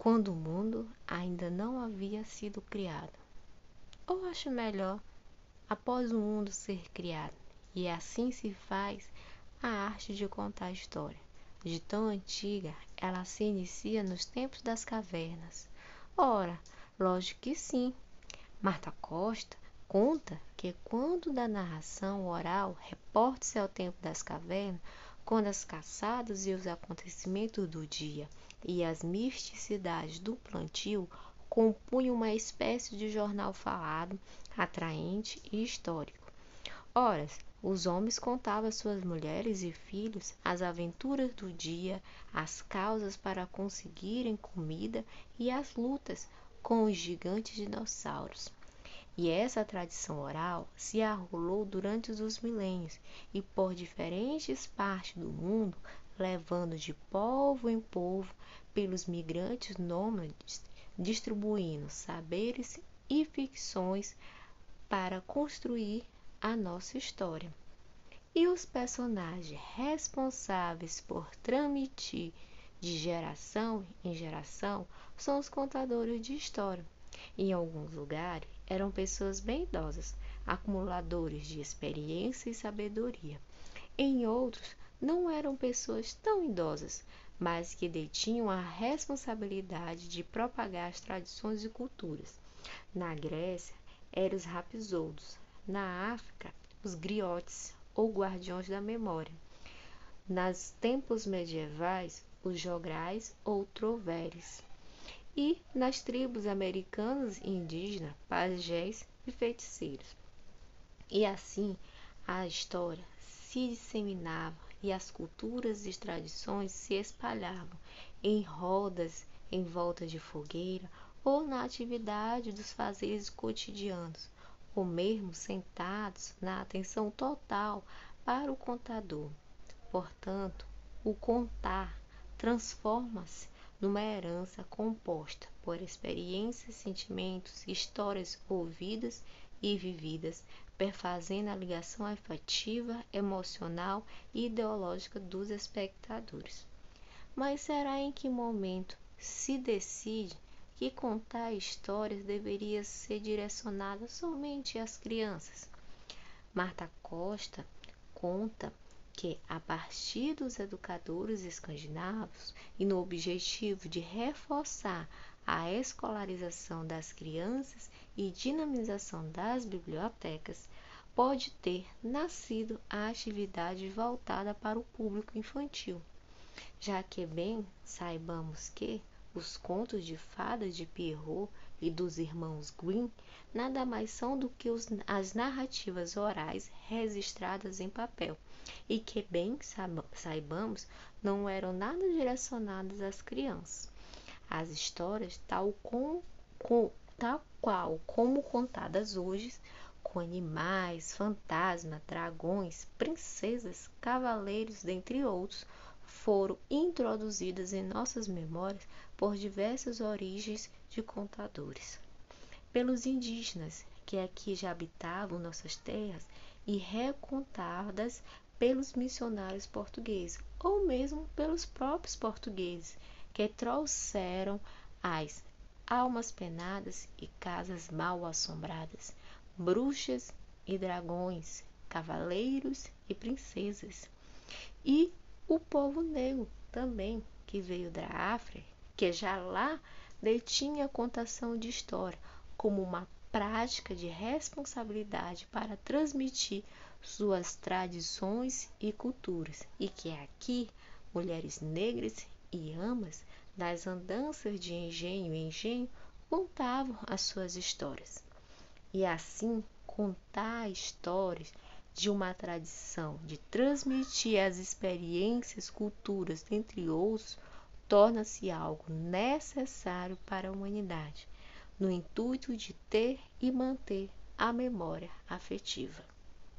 quando o mundo ainda não havia sido criado. Ou acho melhor, após o mundo ser criado. E assim se faz a arte de contar a história. De tão antiga, ela se inicia nos tempos das cavernas. Ora, lógico que sim. Marta Costa conta que quando da narração oral reporte-se ao tempo das cavernas, quando as caçadas e os acontecimentos do dia e as misticidades do plantio compunham uma espécie de jornal falado, atraente e histórico. Ora, os homens contavam às suas mulheres e filhos as aventuras do dia, as causas para conseguirem comida e as lutas com os gigantes dinossauros. E essa tradição oral se arrolou durante os milênios e por diferentes partes do mundo, levando de povo em povo pelos migrantes nômades, distribuindo saberes e ficções para construir a nossa história. E os personagens responsáveis por transmitir de geração em geração são os contadores de história. Em alguns lugares eram pessoas bem idosas, acumuladores de experiência e sabedoria. Em outros, não eram pessoas tão idosas, mas que detinham a responsabilidade de propagar as tradições e culturas. Na Grécia, eram os rapsoudos, na África, os griotes ou guardiões da memória. Nas tempos medievais, os jograis ou troveres. E nas tribos americanas e indígenas, pajés e feiticeiros. E assim a história se disseminava e as culturas e tradições se espalhavam em rodas em volta de fogueira ou na atividade dos fazeres cotidianos, ou mesmo sentados na atenção total para o contador. Portanto, o contar transforma-se numa herança composta por experiências, sentimentos, histórias ouvidas e vividas, perfazendo a ligação afetiva, emocional e ideológica dos espectadores. Mas será em que momento se decide que contar histórias deveria ser direcionada somente às crianças. Marta Costa conta que, a partir dos educadores escandinavos e no objetivo de reforçar a escolarização das crianças e dinamização das bibliotecas, pode ter nascido a atividade voltada para o público infantil, já que bem saibamos que os contos de fadas de Pierrot e dos irmãos Grimm nada mais são do que os, as narrativas orais registradas em papel e que, bem saibamos, não eram nada direcionadas às crianças. As histórias, tal, com, com, tal qual como contadas hoje, com animais, fantasmas, dragões, princesas, cavaleiros, dentre outros, foram introduzidas em nossas memórias por diversas origens de contadores. Pelos indígenas que aqui já habitavam nossas terras e recontadas pelos missionários portugueses ou mesmo pelos próprios portugueses que trouxeram as almas penadas e casas mal assombradas, bruxas e dragões, cavaleiros e princesas. E o povo negro também, que veio da África, que já lá detinha a contação de história como uma prática de responsabilidade para transmitir suas tradições e culturas, e que aqui mulheres negras e amas das andanças de engenho em engenho contavam as suas histórias. E assim contar histórias de uma tradição de transmitir as experiências, culturas, entre outros, torna-se algo necessário para a humanidade, no intuito de ter e manter a memória afetiva.